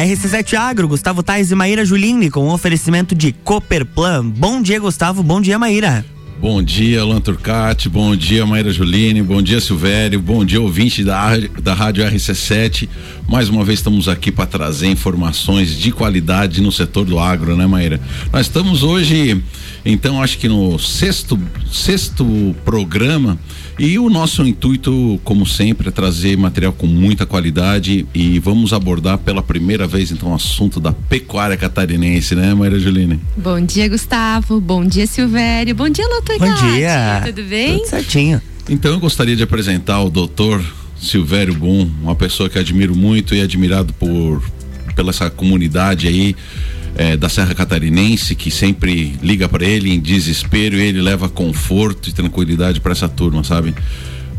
RC7 Agro, Gustavo Tais e Maíra Juline com oferecimento de Cooperplan. Bom dia, Gustavo. Bom dia, Maíra. Bom dia, Alan Turcati, bom dia, Maíra Juline, bom dia, Silvério, bom dia, ouvinte da, da Rádio RC7. Mais uma vez estamos aqui para trazer informações de qualidade no setor do agro, né, Maíra? Nós estamos hoje, então, acho que no sexto, sexto programa e o nosso intuito, como sempre, é trazer material com muita qualidade e vamos abordar pela primeira vez, então, o assunto da pecuária catarinense, né, Maíra Juline? Bom dia, Gustavo. Bom dia, Silvério. Bom dia, Loto Bom dia. Tudo bem? Tudo certinho. Então, eu gostaria de apresentar o doutor Silvério Bum, uma pessoa que admiro muito e admirado por pela essa comunidade aí é, da Serra Catarinense que sempre liga para ele em desespero e ele leva conforto e tranquilidade para essa turma, sabe?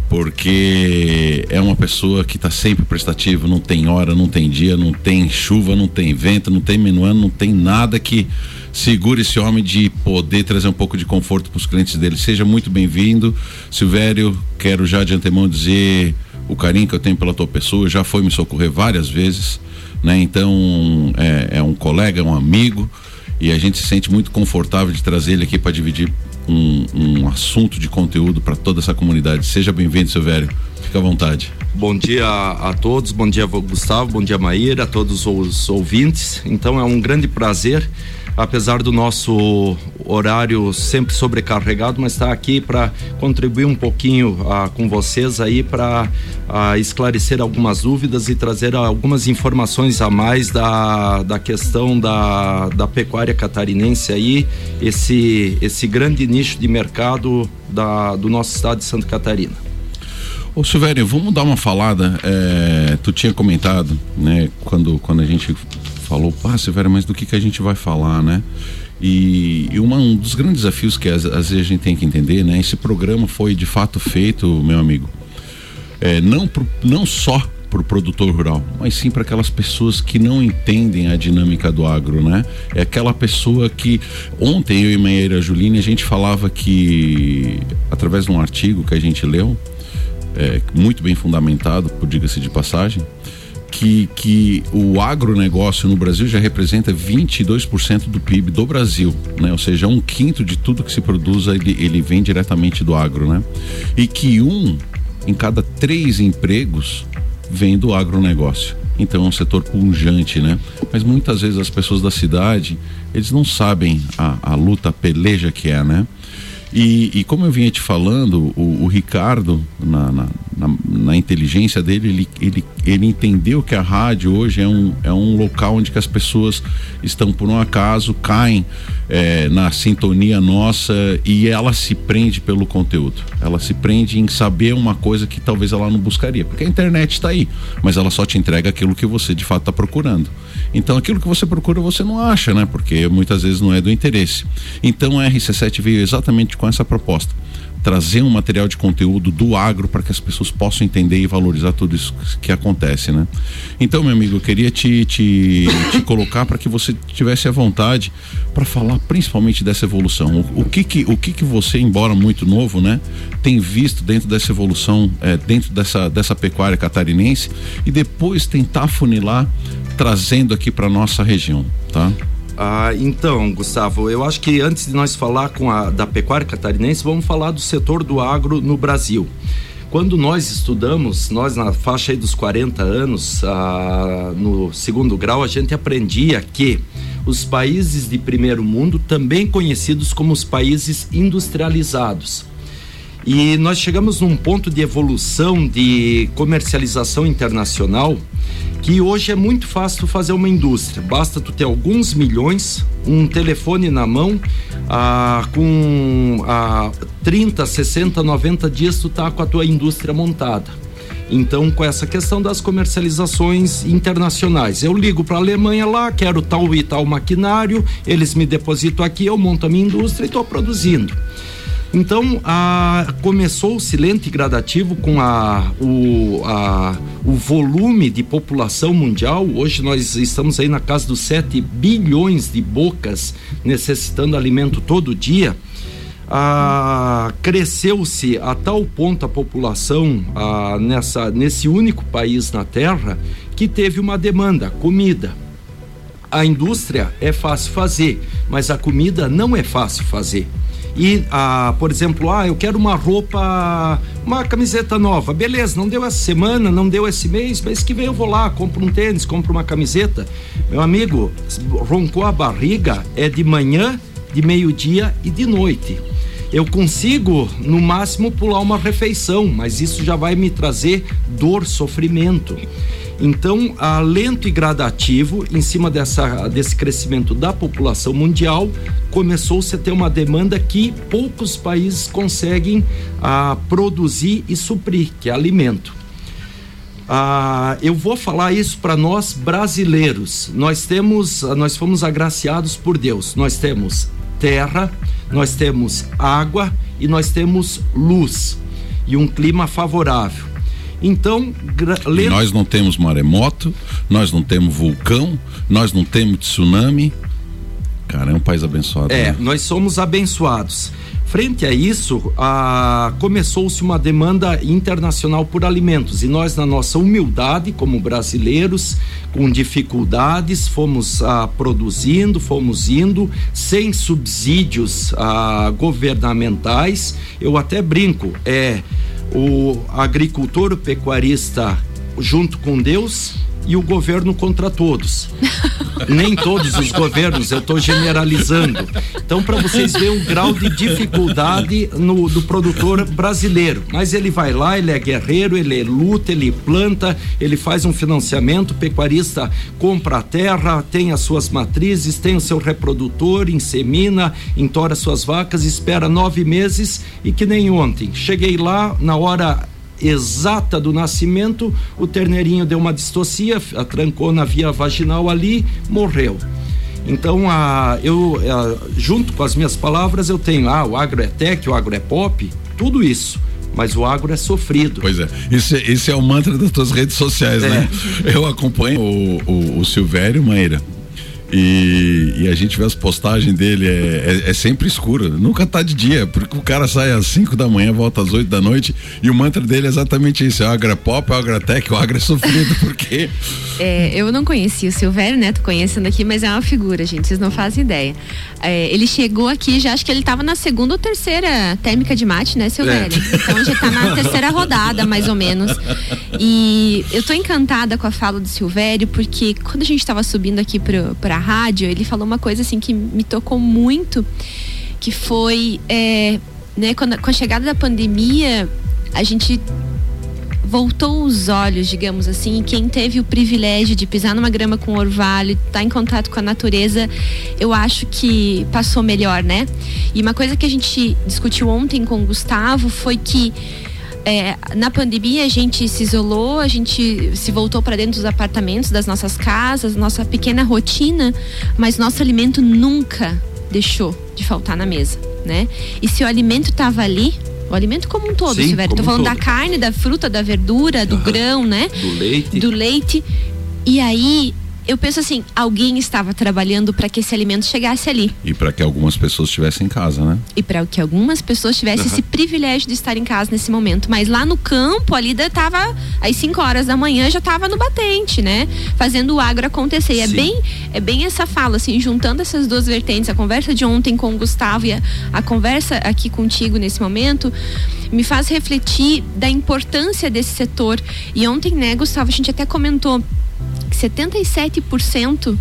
Porque é uma pessoa que está sempre prestativa, não tem hora, não tem dia, não tem chuva, não tem vento, não tem minuano, não tem nada que segure esse homem de poder trazer um pouco de conforto para os clientes dele. Seja muito bem-vindo, Silvério. Quero já de antemão dizer o carinho que eu tenho pela tua pessoa. Já foi me socorrer várias vezes né? Então é, é um colega, é um amigo e a gente se sente muito confortável de trazer ele aqui para dividir um, um, assunto de conteúdo para toda essa comunidade. Seja bem-vindo, seu velho. Fica à vontade. Bom dia a, todos, bom dia Gustavo, bom dia Maíra, a todos os ouvintes. Então é um grande prazer apesar do nosso horário sempre sobrecarregado, mas está aqui para contribuir um pouquinho ah, com vocês aí para ah, esclarecer algumas dúvidas e trazer algumas informações a mais da, da questão da, da pecuária catarinense aí, esse, esse grande nicho de mercado da, do nosso estado de Santa Catarina. Ô Silvério, vamos dar uma falada. É, tu tinha comentado, né, quando, quando a gente falou, ah, Silvério, mas do que, que a gente vai falar, né? E, e uma, um dos grandes desafios que às, às, vezes a gente tem que entender, né? Esse programa foi de fato feito, meu amigo, é, não, pro, não só para o produtor rural, mas sim para aquelas pessoas que não entendem a dinâmica do agro, né? É aquela pessoa que ontem eu e Meira Juline a gente falava que através de um artigo que a gente leu, é, muito bem fundamentado, diga-se de passagem, que, que o agronegócio no Brasil já representa 22% do PIB do Brasil, né? Ou seja, um quinto de tudo que se produz ele, ele vem diretamente do agro, né? E que um em cada três empregos vem do agronegócio. Então é um setor pungente, né? Mas muitas vezes as pessoas da cidade, eles não sabem a, a luta, a peleja que é, né? E, e, como eu vinha te falando, o, o Ricardo, na, na, na, na, inteligência dele, ele, ele, ele entendeu que a rádio hoje é um, é um local onde que as pessoas estão por um acaso, caem é, na sintonia nossa e ela se prende pelo conteúdo. Ela se prende em saber uma coisa que talvez ela não buscaria. Porque a internet está aí, mas ela só te entrega aquilo que você de fato está procurando. Então aquilo que você procura você não acha, né? Porque muitas vezes não é do interesse. Então a RC7 veio exatamente com essa proposta trazer um material de conteúdo do agro para que as pessoas possam entender e valorizar tudo isso que acontece, né? Então, meu amigo, eu queria te, te, te colocar para que você tivesse a vontade para falar principalmente dessa evolução. O, o, que que o que que você, embora muito novo, né, tem visto dentro dessa evolução, é, dentro dessa dessa pecuária catarinense e depois tentar funilar trazendo aqui para nossa região, tá? Ah, então, Gustavo, eu acho que antes de nós falar com a da pecuária catarinense, vamos falar do setor do agro no Brasil. Quando nós estudamos, nós na faixa dos 40 anos, ah, no segundo grau, a gente aprendia que os países de primeiro mundo, também conhecidos como os países industrializados, e nós chegamos num ponto de evolução de comercialização internacional que hoje é muito fácil fazer uma indústria. Basta tu ter alguns milhões, um telefone na mão, ah, com ah, 30, 60, 90 dias tu tá com a tua indústria montada. Então, com essa questão das comercializações internacionais, eu ligo para a Alemanha lá, quero tal e tal maquinário, eles me depositam aqui, eu monto a minha indústria e estou produzindo. Então, começou-se lento e gradativo com a, o, a, o volume de população mundial. Hoje nós estamos aí na casa dos 7 bilhões de bocas necessitando alimento todo dia. Ah, cresceu-se a tal ponto a população ah, nessa, nesse único país na Terra que teve uma demanda, comida. a indústria é fácil fazer, mas a comida não é fácil fazer. E, ah, por exemplo, ah, eu quero uma roupa, uma camiseta nova. Beleza, não deu essa semana, não deu esse mês, mês que vem eu vou lá, compro um tênis, compro uma camiseta. Meu amigo, roncou a barriga, é de manhã, de meio-dia e de noite. Eu consigo, no máximo, pular uma refeição, mas isso já vai me trazer dor, sofrimento. Então, a lento e gradativo, em cima dessa, desse crescimento da população mundial, começou-se a ter uma demanda que poucos países conseguem a, produzir e suprir, que é alimento. Ah, eu vou falar isso para nós brasileiros. Nós temos, nós fomos agraciados por Deus. Nós temos terra, nós temos água e nós temos luz e um clima favorável. Então, lendo... nós não temos maremoto, nós não temos vulcão, nós não temos tsunami. Cara, é um país abençoado. É, né? nós somos abençoados. Frente a isso, a... começou-se uma demanda internacional por alimentos e nós, na nossa humildade como brasileiros, com dificuldades, fomos a, produzindo, fomos indo, sem subsídios a, governamentais. Eu até brinco, é o agricultor, o pecuarista junto com Deus e o governo contra todos. Nem todos os governos, eu estou generalizando. Então, para vocês verem o grau de dificuldade no, do produtor brasileiro. Mas ele vai lá, ele é guerreiro, ele luta, ele planta, ele faz um financiamento, o pecuarista compra a terra, tem as suas matrizes, tem o seu reprodutor, insemina, entora suas vacas, espera nove meses e que nem ontem. Cheguei lá, na hora exata do nascimento, o terneirinho deu uma distocia, trancou na via vaginal ali, morreu. Então, a, eu, a, junto com as minhas palavras, eu tenho ah, o agro é tech, o agro é pop, tudo isso mas o agro é sofrido. Pois é, isso, esse é o mantra das tuas redes sociais, é. né? Eu acompanho o, o, o Silvério Maíra. E, e, a gente vê as postagens dele, é, é, é, sempre escuro, nunca tá de dia, porque o cara sai às 5 da manhã, volta às 8 da noite, e o mantra dele é exatamente isso: é o Agra Pop, é o Agra Tech, o Agra é sofrido, porque. É, eu não conheci o Silvério, né? Tô conhecendo aqui, mas é uma figura, gente, vocês não fazem ideia. É, ele chegou aqui, já acho que ele tava na segunda ou terceira térmica de mate, né, Silvério? É. Então já tá na terceira rodada, mais ou menos. E eu tô encantada com a fala do Silvério, porque quando a gente tava subindo aqui pro, pra rádio, ele falou uma coisa assim que me tocou muito, que foi, é, né, quando, com a chegada da pandemia, a gente voltou os olhos, digamos assim, e quem teve o privilégio de pisar numa grama com orvalho, estar tá em contato com a natureza, eu acho que passou melhor, né? E uma coisa que a gente discutiu ontem com o Gustavo foi que é, na pandemia a gente se isolou, a gente se voltou para dentro dos apartamentos, das nossas casas, nossa pequena rotina, mas nosso alimento nunca deixou de faltar na mesa, né? E se o alimento estava ali, o alimento como um todo, Silvério. Tô falando da carne, da fruta, da verdura, do uhum. grão, né? Do leite. Do leite. E aí eu penso assim, alguém estava trabalhando para que esse alimento chegasse ali. E para que algumas pessoas estivessem em casa, né? E para que algumas pessoas tivessem uhum. esse privilégio de estar em casa nesse momento. Mas lá no campo, ali tava às 5 horas da manhã, já estava no batente, né? Fazendo o agro acontecer. E é bem, é bem essa fala, assim, juntando essas duas vertentes, a conversa de ontem com o Gustavo e a, a conversa aqui contigo nesse momento, me faz refletir da importância desse setor. E ontem, né, Gustavo, a gente até comentou 77% uh,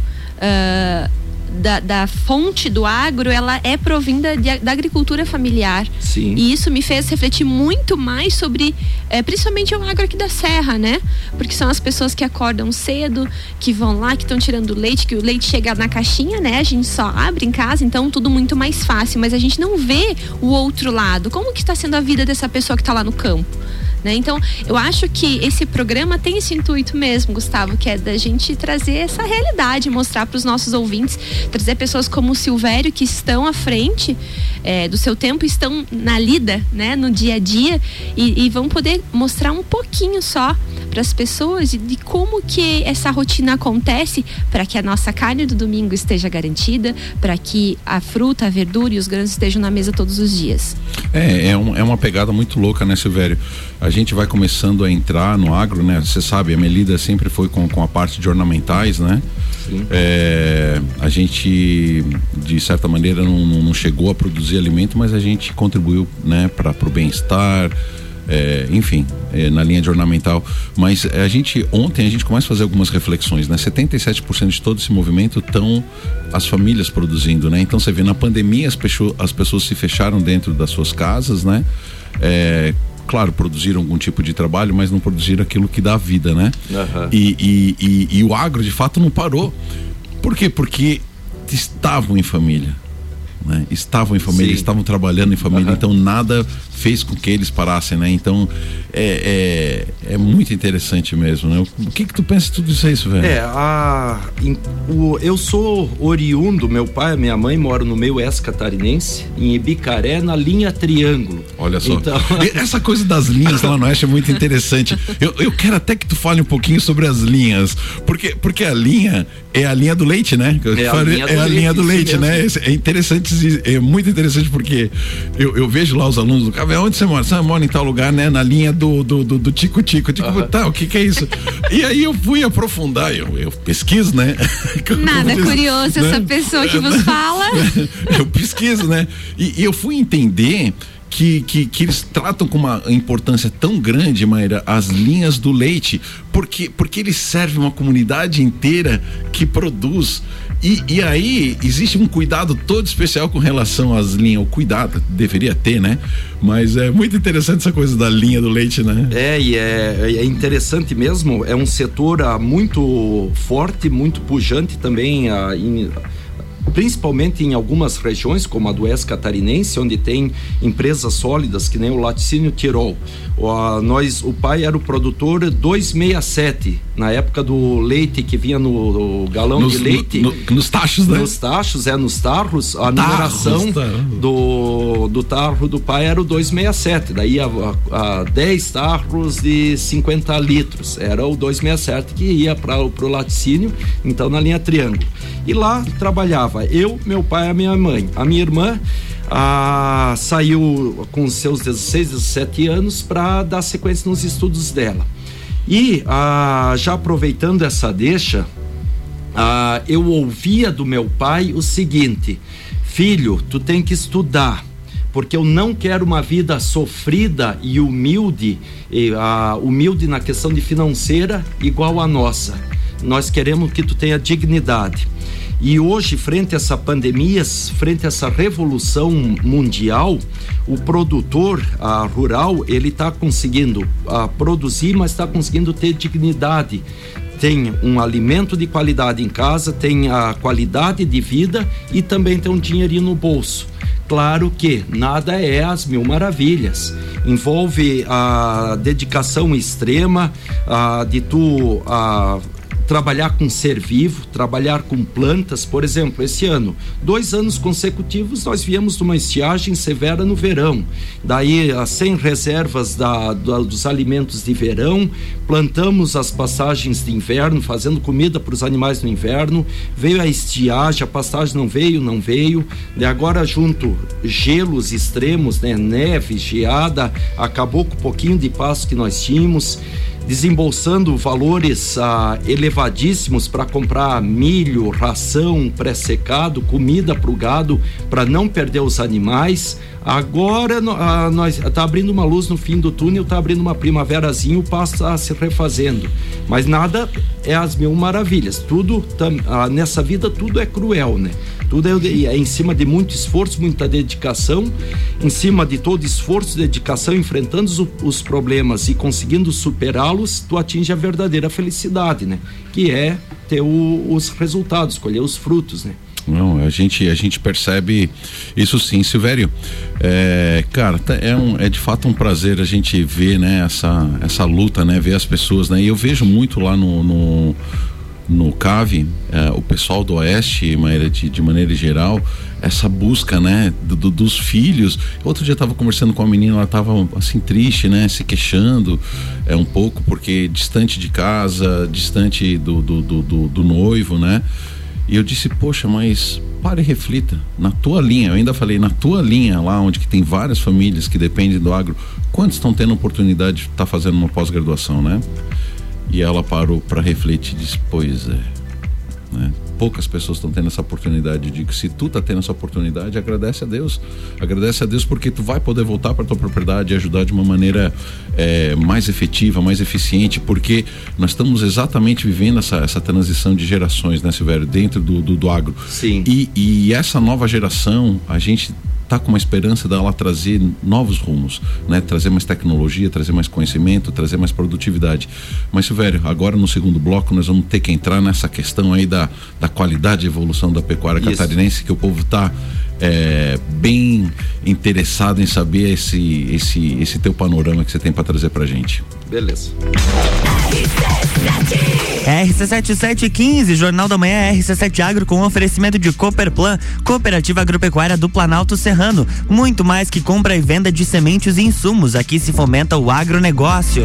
da, da, fonte do agro ela é provinda de, da agricultura familiar. Sim. E isso me fez refletir muito mais sobre, é, principalmente o agro aqui da Serra, né? Porque são as pessoas que acordam cedo, que vão lá, que estão tirando leite, que o leite chega na caixinha, né? A gente só abre em casa, então tudo muito mais fácil. Mas a gente não vê o outro lado. Como que está sendo a vida dessa pessoa que está lá no campo? Né? Então, eu acho que esse programa tem esse intuito mesmo, Gustavo, que é da gente trazer essa realidade, mostrar para os nossos ouvintes, trazer pessoas como o Silvério que estão à frente é, do seu tempo, estão na lida, né, no dia a dia e, e vão poder mostrar um pouquinho só para as pessoas de, de como que essa rotina acontece para que a nossa carne do domingo esteja garantida, para que a fruta, a verdura e os grãos estejam na mesa todos os dias. É, é, um, é uma pegada muito louca, né, Silvério? A gente vai começando a entrar no agro, né? Você sabe, a Melida sempre foi com, com a parte de ornamentais, né? É, a gente, de certa maneira, não, não, chegou a produzir alimento, mas a gente contribuiu né, para o bem-estar. É, enfim, é, na linha de ornamental. Mas a gente, ontem a gente começa a fazer algumas reflexões, né? 77% de todo esse movimento estão as famílias produzindo, né? Então você vê, na pandemia as, pessoas, as pessoas se fecharam dentro das suas casas, né? É, claro, produziram algum tipo de trabalho, mas não produziram aquilo que dá vida, né? Uhum. E, e, e, e o agro, de fato, não parou. Por quê? Porque estavam em família. Né? Estavam em família, Sim. estavam trabalhando em família, uhum. então nada fez com que eles parassem, né? Então é, é, é muito interessante mesmo, né? O que que tu pensa de tudo isso aí, velho? É, a, in, o, eu sou oriundo, meu pai e minha mãe moram no meio oeste catarinense, em Ibicaré, na linha Triângulo. Olha só. Então... Essa coisa das linhas lá no oeste é muito interessante. Eu, eu quero até que tu fale um pouquinho sobre as linhas, porque, porque a linha é a linha do leite, né? É a linha do, é a leite, linha do leite, né? É interessante, é muito interessante porque eu, eu vejo lá os alunos do cabo onde você mora? Você mora em tal lugar, né? Na linha do do, do, do tico tico. Tico, uhum. tá, o que que é isso? e aí eu fui aprofundar, eu, eu pesquiso, né? Nada diz, curioso né? essa pessoa que vos fala. eu pesquiso, né? E, e eu fui entender que, que, que, eles tratam com uma importância tão grande, Maíra, as linhas do leite, porque, porque eles servem uma comunidade inteira que produz. E, e aí existe um cuidado todo especial com relação às linhas. O cuidado deveria ter, né? Mas é muito interessante essa coisa da linha do leite, né? É, e é, é interessante mesmo. É um setor ah, muito forte, muito pujante também. Ah, em, principalmente em algumas regiões, como a do Oeste Catarinense, onde tem empresas sólidas, que nem o Laticínio Tirol. O, nós, o pai era o produtor 267, na época do leite que vinha no, galão nos, de leite. No, no, nos tachos, né? Nos tachos, é, nos tarros. A tarros, numeração tá. do, do tarro do pai era o 267. Daí a, a, a 10 tarros de 50 litros. Era o 267 que ia para o laticínio, então na linha triângulo. E lá trabalhava eu, meu pai e a minha mãe. A minha irmã ah, saiu com seus 16, 17 anos para dar sequência nos estudos dela. E ah, já aproveitando essa deixa, ah, eu ouvia do meu pai o seguinte: filho, tu tem que estudar porque eu não quero uma vida sofrida e humilde, e, ah, humilde na questão de financeira igual a nossa. Nós queremos que tu tenha dignidade. E hoje, frente a essa pandemia, frente a essa revolução mundial, o produtor rural ele está conseguindo a, produzir, mas está conseguindo ter dignidade. Tem um alimento de qualidade em casa, tem a qualidade de vida e também tem um dinheirinho no bolso. Claro que nada é as mil maravilhas. Envolve a dedicação extrema a, de tu a, trabalhar com ser vivo, trabalhar com plantas. Por exemplo, esse ano, dois anos consecutivos, nós viemos de uma estiagem severa no verão. Daí, sem reservas da, da, dos alimentos de verão, plantamos as passagens de inverno, fazendo comida para os animais no inverno. Veio a estiagem, a pastagem não veio, não veio. E agora, junto gelos extremos, né, neve, geada, acabou com o pouquinho de pasto que nós tínhamos desembolsando valores ah, elevadíssimos para comprar milho, ração pré-secado, comida para o gado, para não perder os animais. Agora ah, nós está abrindo uma luz no fim do túnel, está abrindo uma primaverazinha, o pasto está se refazendo. Mas nada é as mil maravilhas. Tudo ah, nessa vida tudo é cruel, né? Tudo é, é, em cima de muito esforço, muita dedicação, em cima de todo esforço, dedicação, enfrentando os, os problemas e conseguindo superá-los, tu atinge a verdadeira felicidade, né? Que é ter o, os resultados, colher os frutos, né? Não, a gente, a gente percebe isso sim, Silvério. É, cara, tá, é, um, é de fato um prazer a gente ver, né, essa, essa luta, né, ver as pessoas, né, e eu vejo muito lá no, no no CAVE, é, o pessoal do Oeste, de, de maneira geral, essa busca, né, do, dos filhos. Outro dia eu estava conversando com a menina, ela estava assim triste, né, se queixando é um pouco porque distante de casa, distante do, do, do, do noivo, né? E eu disse, poxa, mas pare e reflita. Na tua linha, eu ainda falei, na tua linha, lá onde que tem várias famílias que dependem do agro, quantos estão tendo oportunidade de estar tá fazendo uma pós-graduação, né? E ela parou para refletir e disse: Pois é. Né? Poucas pessoas estão tendo essa oportunidade. Eu digo, se tu tá tendo essa oportunidade, agradece a Deus. Agradece a Deus porque tu vai poder voltar para tua propriedade e ajudar de uma maneira é, mais efetiva, mais eficiente, porque nós estamos exatamente vivendo essa, essa transição de gerações, né, Silvério, dentro do, do, do agro. Sim. E, e essa nova geração, a gente tá com uma esperança dela trazer novos rumos, né? Trazer mais tecnologia, trazer mais conhecimento, trazer mais produtividade. Mas, Silvério, agora no segundo bloco nós vamos ter que entrar nessa questão aí da, da qualidade e evolução da pecuária Isso. catarinense, que o povo tá é, bem interessado em saber esse, esse, esse teu panorama que você tem para trazer pra gente. Beleza. RC7715, Jornal da Manhã RC7 Agro com oferecimento de Cooperplan, Cooperativa Agropecuária do Planalto Serrano. Muito mais que compra e venda de sementes e insumos. Aqui se fomenta o agronegócio.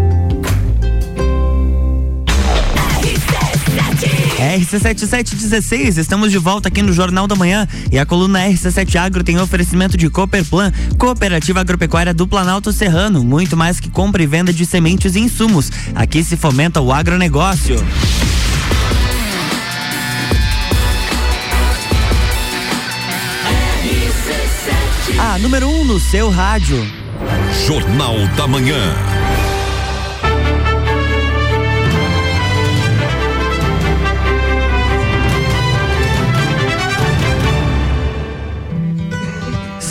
RC7716, estamos de volta aqui no Jornal da Manhã e a coluna RC7 Agro tem oferecimento de Cooperplan, Cooperativa Agropecuária do Planalto Serrano, muito mais que compra e venda de sementes e insumos. Aqui se fomenta o agronegócio. A número 1 um no seu rádio. Jornal da Manhã.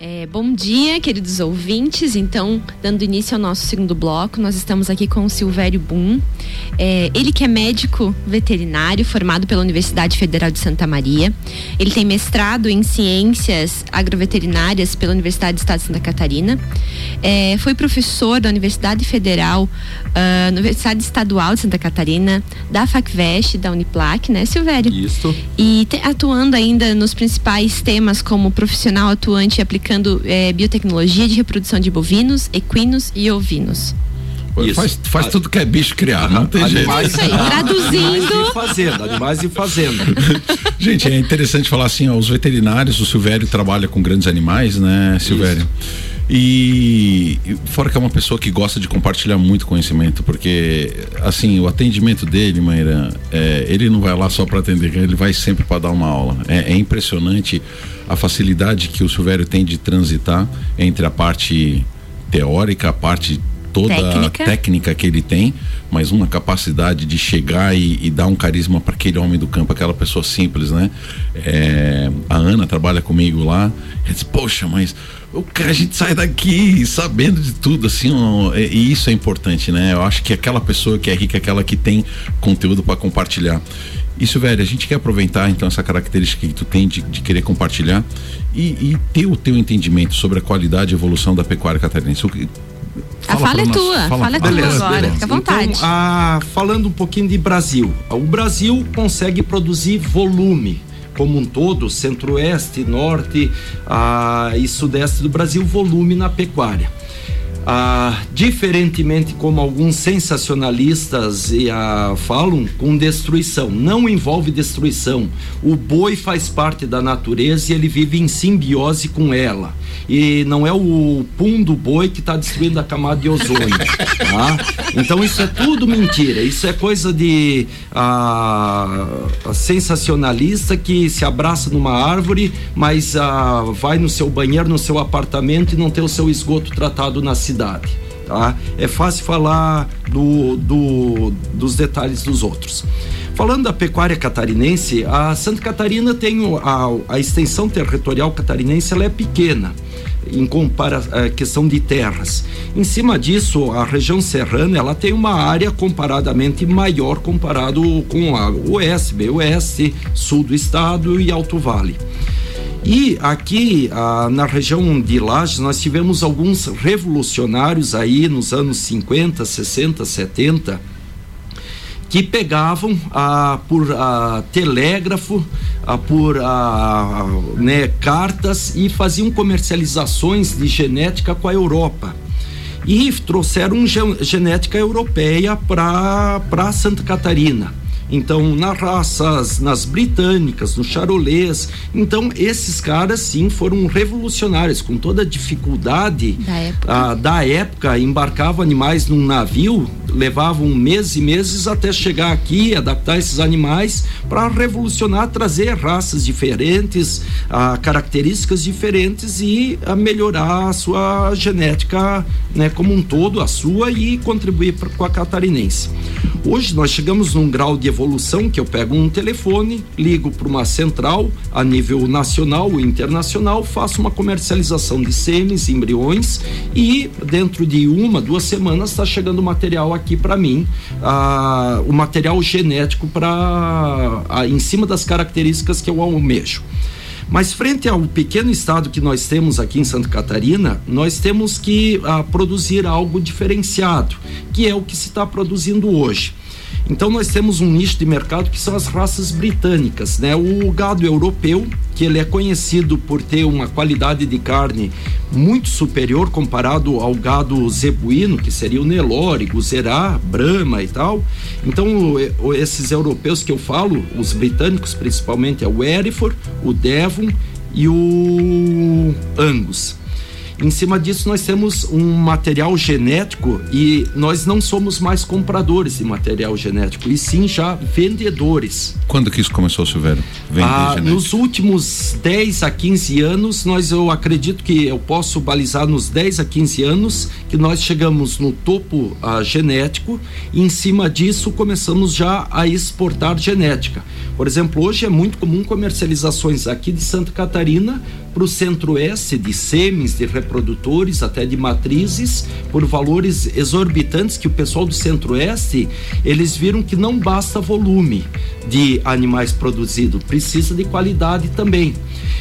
É, bom dia, queridos ouvintes. Então, dando início ao nosso segundo bloco, nós estamos aqui com o Silvério Boom. É, ele que é médico veterinário, formado pela Universidade Federal de Santa Maria. Ele tem mestrado em ciências agroveterinárias pela Universidade do Estado de Santa Catarina. É, foi professor da Universidade Federal, uh, Universidade Estadual de Santa Catarina, da FACVEST, da Uniplac, né, Silvério? Isso. E te, atuando ainda nos principais temas como profissional atuante e aplicado aplicando é, biotecnologia de reprodução de bovinos, equinos e ovinos. Isso. Faz, faz a... tudo que é bicho criar, não tem animais, jeito. Isso aí, traduzindo. Animais e fazenda, animais e fazenda. Gente, é interessante falar assim, ó, os veterinários, o Silvério trabalha com grandes animais, né, Silvério? Isso. E fora que é uma pessoa que gosta de compartilhar muito conhecimento, porque assim, o atendimento dele, Maíra, é, ele não vai lá só para atender, ele vai sempre para dar uma aula. É, é, impressionante a facilidade que o Silvério tem de transitar entre a parte teórica, a parte toda técnica. técnica que ele tem, mas uma capacidade de chegar e, e dar um carisma para aquele homem do campo, aquela pessoa simples, né? É, a Ana trabalha comigo lá, e diz, poxa, mas o cara, a gente sai daqui sabendo de tudo, assim, ó, e isso é importante, né? Eu acho que aquela pessoa que é rica é aquela que tem conteúdo para compartilhar. Isso, velho, a gente quer aproveitar então essa característica que tu tem de, de querer compartilhar e, e, ter o teu entendimento sobre a qualidade e evolução da pecuária catarinense. A fala é tua, fala, fala é tua beleza, agora, beleza. fica à vontade. Então, a, falando um pouquinho de Brasil, o Brasil consegue produzir volume como um todo, centro-oeste, norte ah, e sudeste do Brasil, volume na pecuária. Ah, diferentemente como alguns sensacionalistas ah, falam, com destruição. Não envolve destruição. O boi faz parte da natureza e ele vive em simbiose com ela. E não é o pum do boi que está destruindo a camada de ozônio. tá? Então isso é tudo mentira. Isso é coisa de ah, sensacionalista que se abraça numa árvore, mas ah, vai no seu banheiro, no seu apartamento e não tem o seu esgoto tratado na cidade. Tá? É fácil falar do, do, dos detalhes dos outros. Falando da pecuária catarinense, a Santa Catarina tem a, a extensão territorial catarinense ela é pequena. em compara a questão de terras. Em cima disso, a região serrana ela tem uma área comparadamente maior comparado com a oeste, oeste, sul do estado e Alto Vale. E aqui ah, na região de Lages nós tivemos alguns revolucionários aí nos anos 50, 60, 70 que pegavam ah, por ah, telégrafo, ah, por ah, né, cartas e faziam comercializações de genética com a Europa. E trouxeram genética europeia para Santa Catarina. Então, nas raças, nas britânicas, no charolês. Então, esses caras sim foram revolucionários, com toda a dificuldade da época, ah, da época embarcavam animais num navio, levavam meses e meses até chegar aqui, adaptar esses animais para revolucionar, trazer raças diferentes, ah, características diferentes e ah, melhorar a sua genética né, como um todo, a sua, e contribuir pra, com a catarinense. Hoje nós chegamos num grau de evolução que eu pego um telefone, ligo para uma central a nível nacional ou internacional, faço uma comercialização de sêmis, embriões e dentro de uma, duas semanas está chegando material aqui para mim, ah, o material genético para em cima das características que eu almejo. Mas frente ao pequeno estado que nós temos aqui em Santa Catarina, nós temos que ah, produzir algo diferenciado, que é o que se está produzindo hoje. Então nós temos um nicho de mercado que são as raças britânicas, né? O gado europeu, que ele é conhecido por ter uma qualidade de carne muito superior comparado ao gado zebuíno, que seria o Nelore, Guzerá, Brahma e tal. Então esses europeus que eu falo, os britânicos principalmente, é o Hereford, o Devon e o Angus. Em cima disso, nós temos um material genético e nós não somos mais compradores de material genético, e sim já vendedores. Quando que isso começou, Silvério? Ah, nos últimos 10 a 15 anos, nós eu acredito que eu posso balizar nos 10 a 15 anos que nós chegamos no topo ah, genético e em cima disso começamos já a exportar genética. Por exemplo, hoje é muito comum comercializações aqui de Santa Catarina para o centro-oeste de sêmens, de reprodutores, até de matrizes, por valores exorbitantes que o pessoal do centro-oeste, eles viram que não basta volume de animais produzidos, precisa de qualidade também.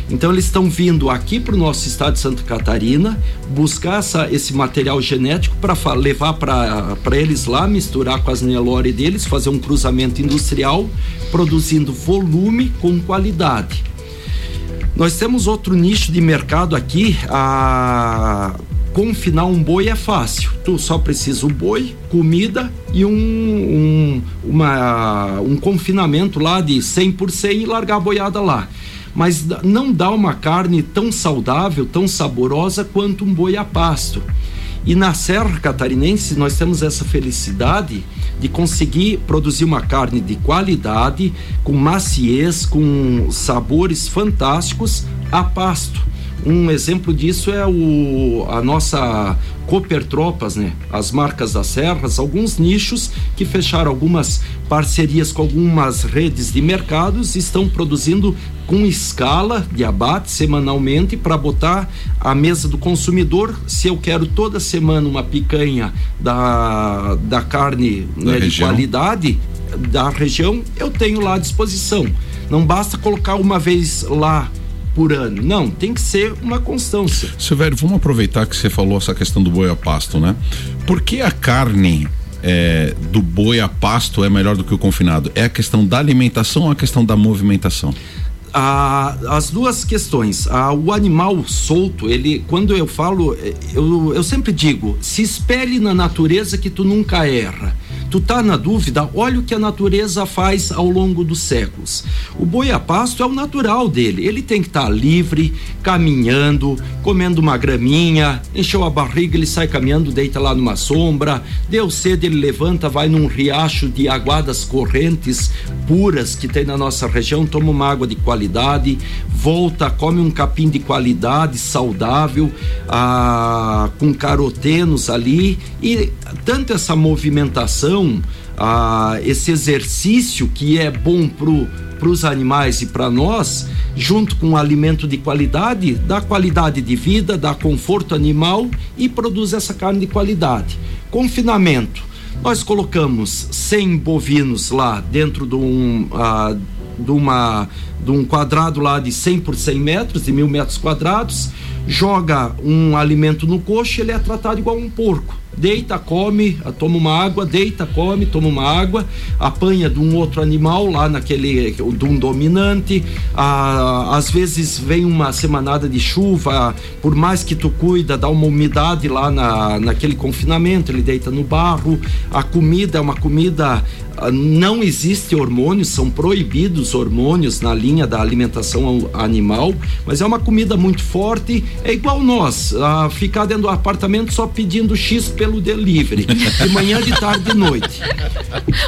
Então eles estão vindo aqui para o nosso estado de Santa Catarina buscar essa, esse material genético para levar para eles lá, misturar com as Nelore deles, fazer um cruzamento industrial, produzindo volume com qualidade. Nós temos outro nicho de mercado aqui, a confinar um boi é fácil. Tu só precisa o boi, comida e um, um, uma, um confinamento lá de 100 por 100 e largar a boiada lá. Mas não dá uma carne tão saudável, tão saborosa quanto um boi a pasto. E na Serra Catarinense nós temos essa felicidade de conseguir produzir uma carne de qualidade, com maciez, com sabores fantásticos a pasto. Um exemplo disso é o, a nossa Cooper Tropas, né? As marcas das serras, alguns nichos que fecharam algumas parcerias com algumas redes de mercados estão produzindo com escala de abate semanalmente para botar à mesa do consumidor. Se eu quero toda semana uma picanha da, da carne né, de qualidade da região, eu tenho lá à disposição. Não basta colocar uma vez lá por ano. Não, tem que ser uma constância. Silvério, vamos aproveitar que você falou essa questão do boi a pasto, né? Por que a carne é, do boi a pasto é melhor do que o confinado? É a questão da alimentação ou a questão da movimentação? Ah, as duas questões. Ah, o animal solto, ele, quando eu falo, eh, eu, eu sempre digo, se espelhe na natureza que tu nunca erra tu tá na dúvida, olha o que a natureza faz ao longo dos séculos. O boi a pasto é o natural dele, ele tem que estar tá livre, caminhando, comendo uma graminha, encheu a barriga, ele sai caminhando, deita lá numa sombra, deu sede, ele levanta, vai num riacho de aguadas correntes puras que tem na nossa região, toma uma água de qualidade, volta, come um capim de qualidade, saudável, ah, com carotenos ali. E tanto essa movimentação, ah, esse exercício que é bom para os animais e para nós, junto com um alimento de qualidade, dá qualidade de vida, dá conforto animal e produz essa carne de qualidade. Confinamento. Nós colocamos 100 bovinos lá dentro de um, uh, de, uma, de um quadrado lá de 100 por 100 metros, de mil metros quadrados, joga um alimento no coxo, ele é tratado igual um porco deita, come, toma uma água, deita, come, toma uma água, apanha de um outro animal lá naquele, de um dominante, ah, às vezes vem uma semanada de chuva, por mais que tu cuida, dá uma umidade lá na, naquele confinamento, ele deita no barro, a comida é uma comida ah, não existe hormônios, são proibidos hormônios na linha da alimentação animal, mas é uma comida muito forte, é igual nós, a ficar dentro do apartamento só pedindo X pelo delivery, de manhã, de tarde, de noite.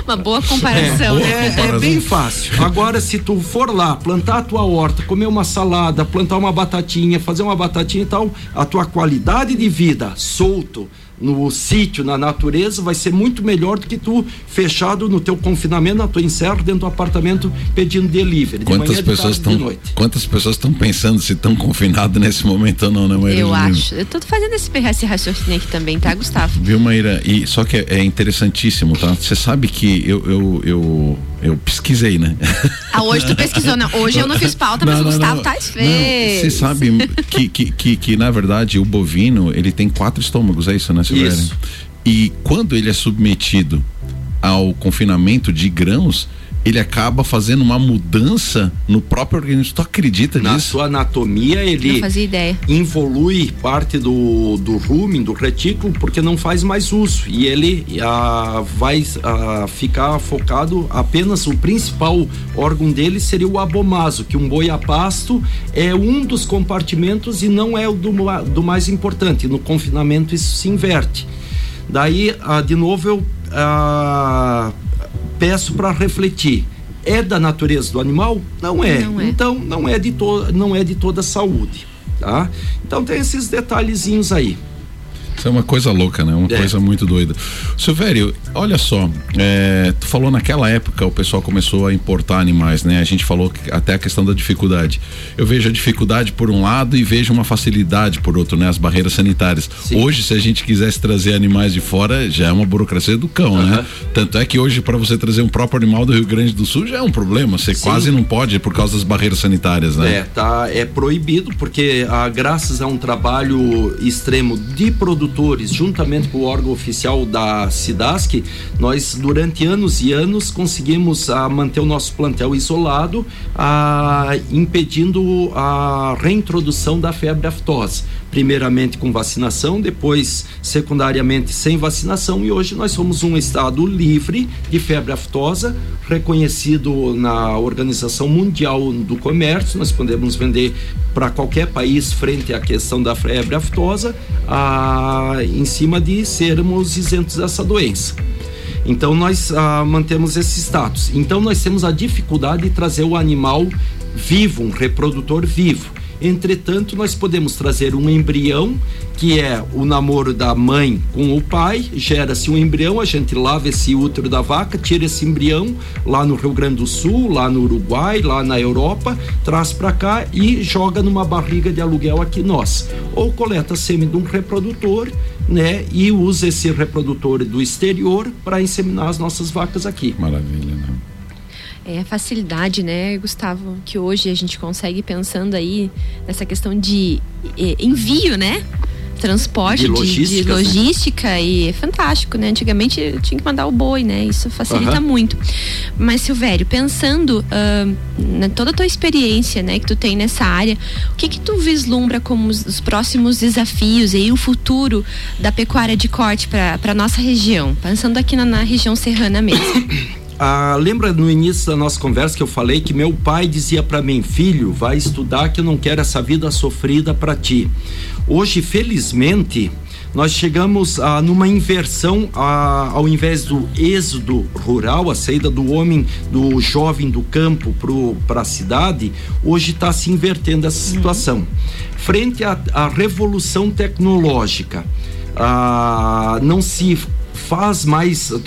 Uma boa comparação. É, é, é bem fácil. Agora, se tu for lá, plantar a tua horta, comer uma salada, plantar uma batatinha, fazer uma batatinha e tal, a tua qualidade de vida solto, no sítio, na natureza, vai ser muito melhor do que tu fechado no teu confinamento, na tua encerro, dentro do apartamento pedindo delivery. Quantas de pessoas estão Quantas pessoas estão pensando se estão confinadas nesse momento ou não, né, Maíra? Eu acho. Eu tô fazendo esse, esse raciocínio aqui também, tá, Gustavo? Viu, Maíra? E só que é, é interessantíssimo, tá? Você sabe que eu, eu, eu, eu pesquisei, né? Ah, hoje tu pesquisou, não. Hoje eu não fiz pauta, mas não, o Gustavo não, tá fez. Você sabe que, que, que, que, na verdade, o bovino, ele tem quatro estômagos, é isso, né? Isso. E quando ele é submetido ao confinamento de grãos, ele acaba fazendo uma mudança no próprio organismo. Tu acredita Na nisso? Na sua anatomia, ele involui parte do, do rumen, do retículo, porque não faz mais uso. E ele ah, vai ah, ficar focado apenas, o principal órgão dele seria o abomaso, que um boi a pasto é um dos compartimentos e não é o do, do mais importante. No confinamento isso se inverte. Daí, ah, de novo, eu peço para refletir. É da natureza do animal? Não é. Não é. Então não é de to não é de toda a saúde, tá? Então tem esses detalhezinhos aí. Isso é uma coisa louca, né? Uma é. coisa muito doida. Silvério, olha só, é, tu falou naquela época o pessoal começou a importar animais, né? A gente falou até a questão da dificuldade. Eu vejo a dificuldade por um lado e vejo uma facilidade por outro, né? As barreiras sanitárias. Sim. Hoje, se a gente quisesse trazer animais de fora, já é uma burocracia do cão, uhum. né? Tanto é que hoje, para você trazer um próprio animal do Rio Grande do Sul, já é um problema. Você Sim. quase não pode por causa das barreiras sanitárias, né? É, tá, é proibido, porque ah, graças a um trabalho extremo de produção produtores, juntamente com o órgão oficial da SIDASC, nós durante anos e anos conseguimos a, ah, manter o nosso plantel isolado, a, ah, impedindo a reintrodução da febre aftosa. Primeiramente com vacinação, depois secundariamente sem vacinação e hoje nós somos um estado livre de febre aftosa, reconhecido na Organização Mundial do Comércio, nós podemos vender para qualquer país frente à questão da febre aftosa, em cima de sermos isentos dessa doença. Então nós ah, mantemos esse status. Então nós temos a dificuldade de trazer o animal vivo, um reprodutor vivo. Entretanto, nós podemos trazer um embrião, que é o namoro da mãe com o pai, gera-se um embrião, a gente lava esse útero da vaca, tira esse embrião lá no Rio Grande do Sul, lá no Uruguai, lá na Europa, traz para cá e joga numa barriga de aluguel aqui nós. Ou coleta sêmen de um reprodutor, né, e usa esse reprodutor do exterior para inseminar as nossas vacas aqui. Maravilha, né? É a facilidade, né, Gustavo, que hoje a gente consegue pensando aí nessa questão de envio, né? Transporte, de logística, de, de logística né? e é fantástico, né? Antigamente tinha que mandar o boi, né? Isso facilita uhum. muito. Mas, Silvério, pensando uh, na toda a tua experiência, né, que tu tem nessa área, o que que tu vislumbra como os, os próximos desafios e o futuro da pecuária de corte para nossa região? Pensando aqui na, na região serrana mesmo. Ah, lembra no início da nossa conversa que eu falei que meu pai dizia para mim, filho, vai estudar que eu não quero essa vida sofrida para ti. Hoje, felizmente, nós chegamos a numa inversão, a, ao invés do êxodo rural, a saída do homem, do jovem do campo para a cidade, hoje está se invertendo essa uhum. situação. Uhum. Frente à, à revolução tecnológica, ah, não se faz mais uh,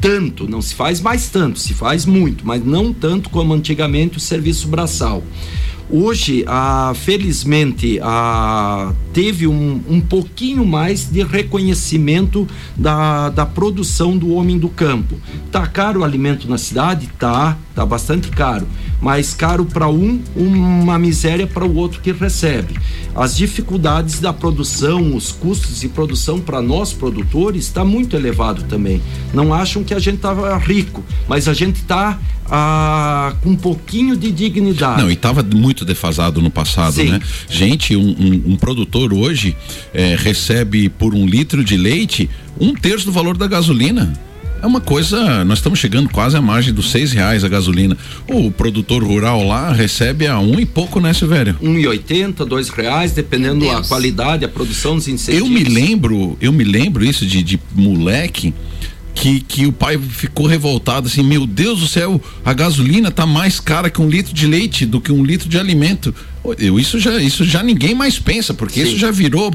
tanto, não se faz mais tanto, se faz muito, mas não tanto como antigamente o serviço braçal. Hoje, ah, felizmente, ah, teve um, um pouquinho mais de reconhecimento da, da produção do homem do campo. Tá caro o alimento na cidade? Tá, tá bastante caro. Mas caro para um, uma miséria para o outro que recebe. As dificuldades da produção, os custos de produção para nós produtores está muito elevado também. Não acham que a gente estava rico, mas a gente está ah, com um pouquinho de dignidade. Não, e estava muito defasado no passado, Sim. né? Gente, um, um, um produtor hoje é, recebe por um litro de leite um terço do valor da gasolina. É uma coisa, nós estamos chegando quase à margem dos seis reais a gasolina. O produtor rural lá recebe a um e pouco, né, Silvério? Um e oitenta, dois reais, dependendo da qualidade, a produção dos incentivos. Eu me lembro, eu me lembro isso de, de moleque, que, que o pai ficou revoltado assim, meu Deus do céu, a gasolina tá mais cara que um litro de leite do que um litro de alimento. Eu, isso já isso já ninguém mais pensa, porque Sim. isso já virou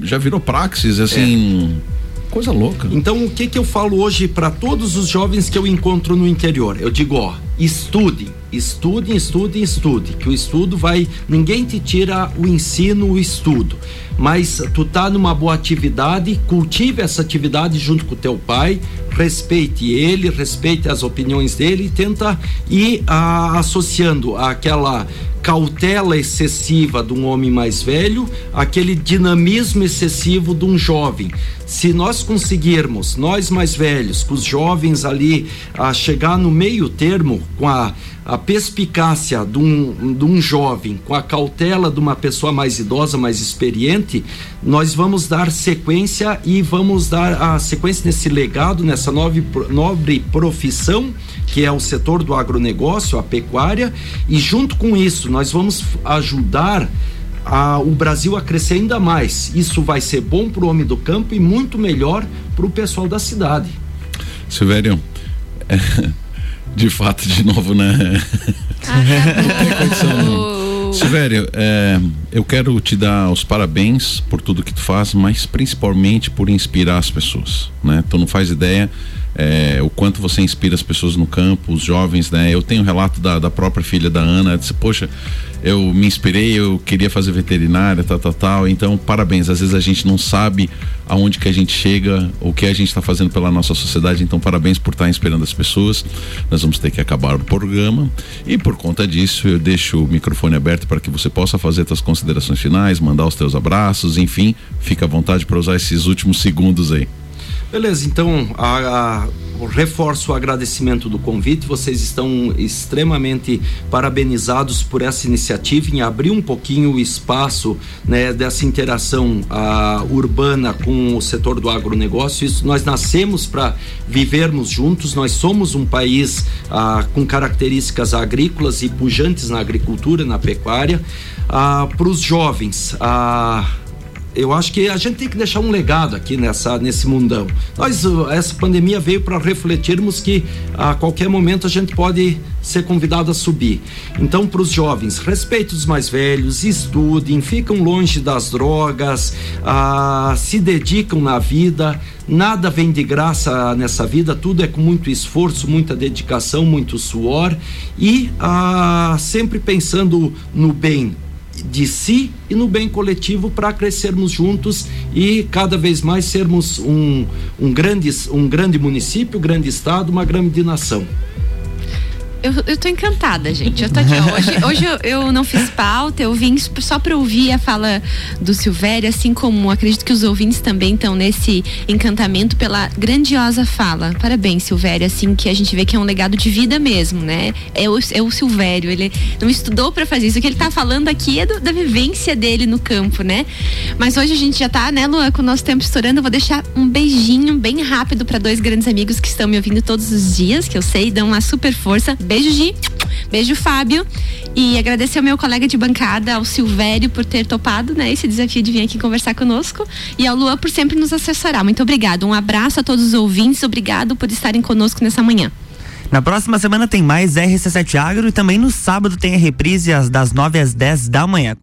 já virou praxis assim. É. Coisa louca. Então, o que que eu falo hoje para todos os jovens que eu encontro no interior? Eu digo, ó, estudem, estudem, estudem, estudem, que o estudo vai, ninguém te tira o ensino, o estudo mas tu tá numa boa atividade, cultive essa atividade junto com o teu pai, respeite ele, respeite as opiniões dele e tenta ir ah, associando aquela cautela excessiva de um homem mais velho, aquele dinamismo excessivo de um jovem. Se nós conseguirmos, nós mais velhos, com os jovens ali, a chegar no meio termo, com a a perspicácia de um, de um jovem com a cautela de uma pessoa mais idosa, mais experiente, nós vamos dar sequência e vamos dar a sequência nesse legado, nessa nobre, nobre profissão que é o setor do agronegócio, a pecuária, e junto com isso nós vamos ajudar a, o Brasil a crescer ainda mais. Isso vai ser bom para o homem do campo e muito melhor para o pessoal da cidade. Silvério, de fato, de novo, né? Ah, Silvério, é, eu quero te dar os parabéns por tudo que tu faz, mas principalmente por inspirar as pessoas, né? Tu não faz ideia é, o quanto você inspira as pessoas no campo, os jovens, né? Eu tenho um relato da, da própria filha da Ana, disse, poxa, eu me inspirei, eu queria fazer veterinária, tal, tal, tal. Então, parabéns. Às vezes a gente não sabe aonde que a gente chega, o que a gente está fazendo pela nossa sociedade. Então, parabéns por estar inspirando as pessoas. Nós vamos ter que acabar o programa e por conta disso eu deixo o microfone aberto para que você possa fazer suas considerações finais, mandar os teus abraços, enfim, fica à vontade para usar esses últimos segundos aí. Beleza, então a, a, reforço o agradecimento do convite. Vocês estão extremamente parabenizados por essa iniciativa em abrir um pouquinho o espaço né, dessa interação a, urbana com o setor do agronegócio. Isso nós nascemos para vivermos juntos. Nós somos um país com características agrícolas e pujantes na agricultura, na pecuária. para os jovens, a eu acho que a gente tem que deixar um legado aqui nessa nesse mundão. Nós uh, essa pandemia veio para refletirmos que a qualquer momento a gente pode ser convidado a subir. Então, para os jovens, respeite os mais velhos, estudem, ficam longe das drogas, ah, se dedicam na vida. Nada vem de graça nessa vida, tudo é com muito esforço, muita dedicação, muito suor e ah, sempre pensando no bem de si e no bem coletivo para crescermos juntos e cada vez mais sermos um, um, grande, um grande município, grande estado, uma grande nação. Eu, eu tô encantada, gente. Eu tô aqui, hoje, hoje eu, eu, não fiz pauta, eu vim só para ouvir a fala do Silvério, assim como acredito que os ouvintes também estão nesse encantamento pela grandiosa fala. Parabéns, Silvério, assim que a gente vê que é um legado de vida mesmo, né? É o, é o Silvério, ele não estudou para fazer isso. O que ele tá falando aqui é do, da vivência dele no campo, né? Mas hoje a gente já tá, né, Luan, com o nosso tempo estourando. Eu vou deixar um beijinho bem rápido para dois grandes amigos que estão me ouvindo todos os dias, que eu sei, dão uma super força. Beijo Beijo, Gi. Beijo, Fábio. E agradecer ao meu colega de bancada, ao Silvério, por ter topado né, esse desafio de vir aqui conversar conosco. E ao Luan por sempre nos assessorar. Muito obrigado. Um abraço a todos os ouvintes. Obrigado por estarem conosco nessa manhã. Na próxima semana tem mais RC7 Agro e também no sábado tem a reprise das 9 às 10 da manhã.